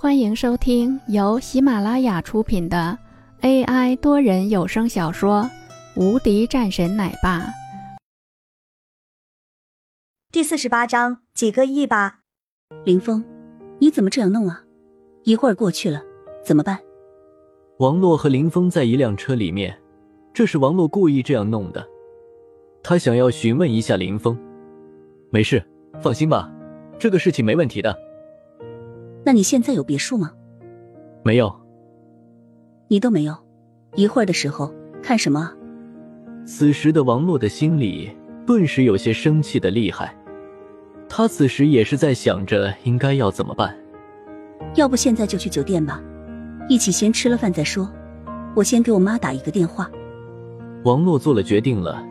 欢迎收听由喜马拉雅出品的 AI 多人有声小说《无敌战神奶爸》第四十八章几个亿吧。林峰，你怎么这样弄啊？一会儿过去了怎么办？王洛和林峰在一辆车里面，这是王洛故意这样弄的。他想要询问一下林峰，没事，放心吧，这个事情没问题的。那你现在有别墅吗？没有，你都没有。一会儿的时候看什么啊？此时的王洛的心里顿时有些生气的厉害。他此时也是在想着应该要怎么办。要不现在就去酒店吧，一起先吃了饭再说。我先给我妈打一个电话。王洛做了决定了，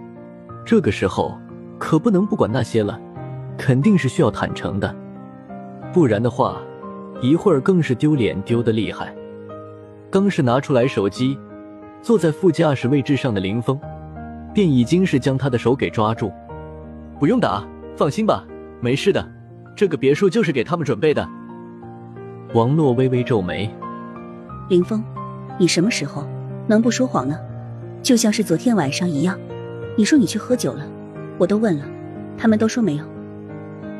这个时候可不能不管那些了，肯定是需要坦诚的，不然的话。一会儿更是丢脸丢得厉害。刚是拿出来手机，坐在副驾驶位置上的林峰，便已经是将他的手给抓住。不用打，放心吧，没事的。这个别墅就是给他们准备的。王洛微微皱眉：“林峰，你什么时候能不说谎呢？就像是昨天晚上一样，你说你去喝酒了，我都问了，他们都说没有。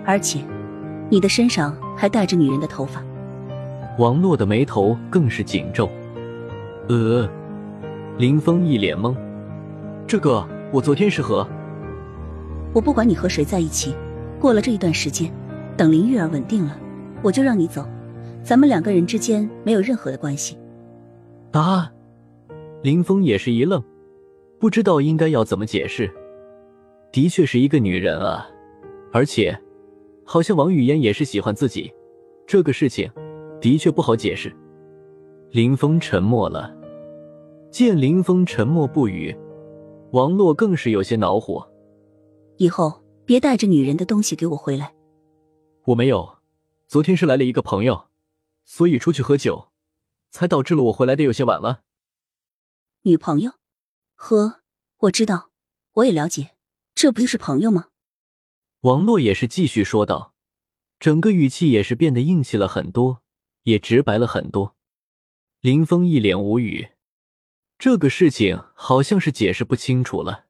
而且，你的身上还带着女人的头发。”王洛的眉头更是紧皱。呃，林峰一脸懵。这个我昨天是和……我不管你和谁在一起，过了这一段时间，等林玉儿稳定了，我就让你走，咱们两个人之间没有任何的关系。啊！林峰也是一愣，不知道应该要怎么解释。的确是一个女人啊，而且好像王语嫣也是喜欢自己，这个事情。的确不好解释。林峰沉默了，见林峰沉默不语，王洛更是有些恼火。以后别带着女人的东西给我回来。我没有，昨天是来了一个朋友，所以出去喝酒，才导致了我回来的有些晚了。女朋友？呵？我知道，我也了解，这不就是朋友吗？王洛也是继续说道，整个语气也是变得硬气了很多。也直白了很多，林峰一脸无语，这个事情好像是解释不清楚了。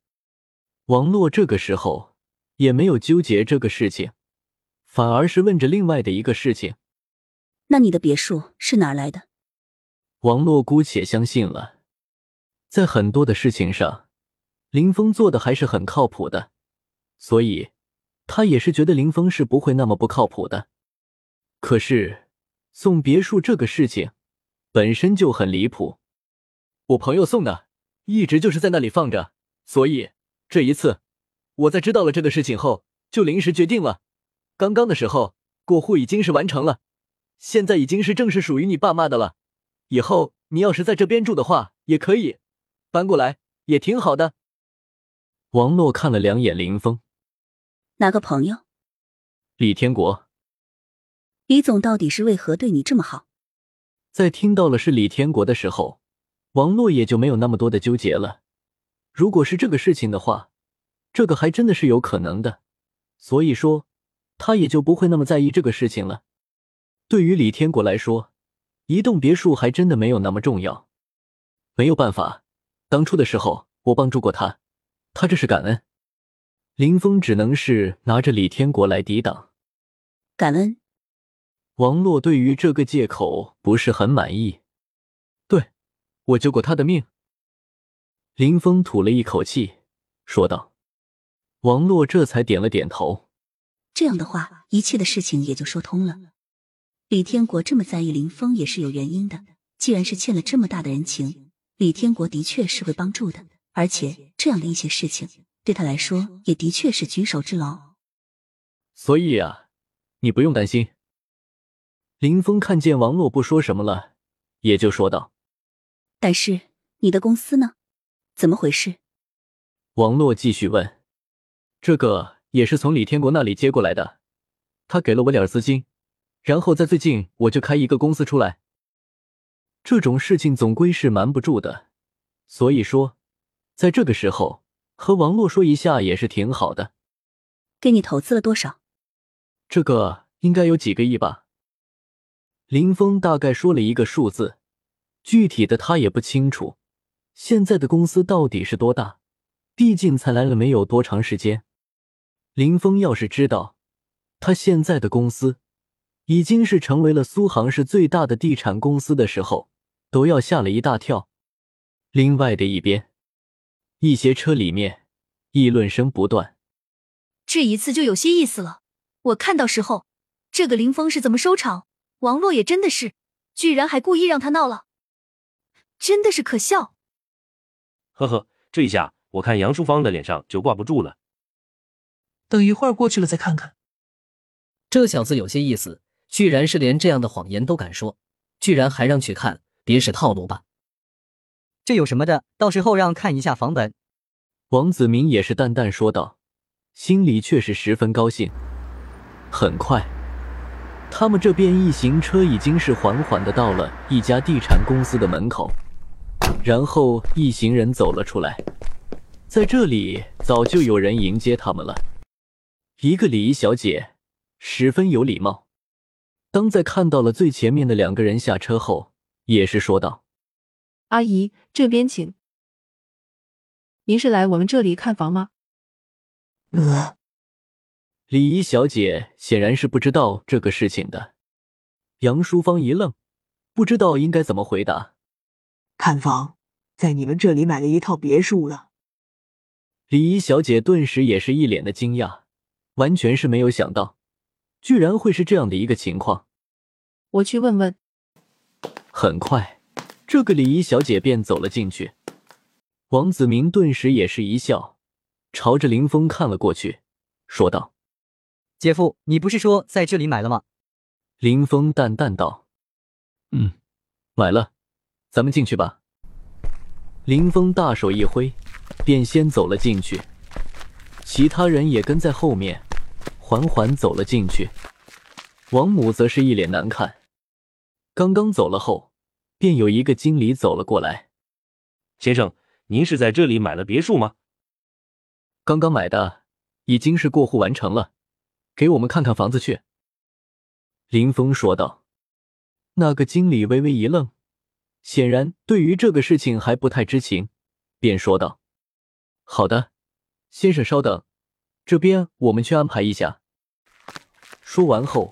王洛这个时候也没有纠结这个事情，反而是问着另外的一个事情：“那你的别墅是哪来的？”王洛姑且相信了，在很多的事情上，林峰做的还是很靠谱的，所以他也是觉得林峰是不会那么不靠谱的。可是。送别墅这个事情本身就很离谱，我朋友送的，一直就是在那里放着，所以这一次我在知道了这个事情后，就临时决定了。刚刚的时候过户已经是完成了，现在已经是正式属于你爸妈的了。以后你要是在这边住的话，也可以搬过来，也挺好的。王洛看了两眼林峰，哪个朋友？李天国。李总到底是为何对你这么好？在听到了是李天国的时候，王洛也就没有那么多的纠结了。如果是这个事情的话，这个还真的是有可能的，所以说他也就不会那么在意这个事情了。对于李天国来说，一栋别墅还真的没有那么重要。没有办法，当初的时候我帮助过他，他这是感恩。林峰只能是拿着李天国来抵挡，感恩。王洛对于这个借口不是很满意。对，我救过他的命。林峰吐了一口气，说道：“王洛这才点了点头。这样的话，一切的事情也就说通了。李天国这么在意林峰也是有原因的。既然是欠了这么大的人情，李天国的确是会帮助的。而且这样的一些事情，对他来说也的确是举手之劳。所以啊，你不用担心。”林峰看见王洛不说什么了，也就说道：“但是你的公司呢？怎么回事？”王洛继续问：“这个也是从李天国那里接过来的，他给了我点资金，然后在最近我就开一个公司出来。这种事情总归是瞒不住的，所以说，在这个时候和王洛说一下也是挺好的。给你投资了多少？这个应该有几个亿吧。”林峰大概说了一个数字，具体的他也不清楚。现在的公司到底是多大？毕竟才来了没有多长时间。林峰要是知道他现在的公司已经是成为了苏杭市最大的地产公司的时候，都要吓了一大跳。另外的一边，一些车里面议论声不断。这一次就有些意思了。我看到时候，这个林峰是怎么收场？王洛也真的是，居然还故意让他闹了，真的是可笑。呵呵，这一下我看杨淑芳的脸上就挂不住了。等一会儿过去了再看看。这小子有些意思，居然是连这样的谎言都敢说，居然还让去看，别是套路吧？这有什么的？到时候让看一下房本。王子明也是淡淡说道，心里却是十分高兴。很快，他们这边一行车已经是缓缓的到了一家地产公司的门口，然后一行人走了出来，在这里早就有人迎接他们了。一个礼仪小姐十分有礼貌，当在看到了最前面的两个人下车后，也是说道：“阿姨，这边请。您是来我们这里看房吗？”呃，礼仪小姐显然是不知道这个事情的。杨淑芳一愣，不知道应该怎么回答。看房，在你们这里买了一套别墅了。礼仪小姐顿时也是一脸的惊讶。完全是没有想到，居然会是这样的一个情况。我去问问。很快，这个礼仪小姐便走了进去。王子明顿时也是一笑，朝着林峰看了过去，说道：“姐夫，你不是说在这里买了吗？”林峰淡淡道：“嗯，买了，咱们进去吧。”林峰大手一挥，便先走了进去，其他人也跟在后面。缓缓走了进去，王母则是一脸难看。刚刚走了后，便有一个经理走了过来：“先生，您是在这里买了别墅吗？”“刚刚买的，已经是过户完成了，给我们看看房子去。”林峰说道。那个经理微微一愣，显然对于这个事情还不太知情，便说道：“好的，先生稍等。”这边我们去安排一下。说完后，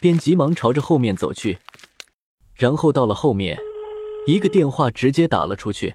便急忙朝着后面走去。然后到了后面，一个电话直接打了出去。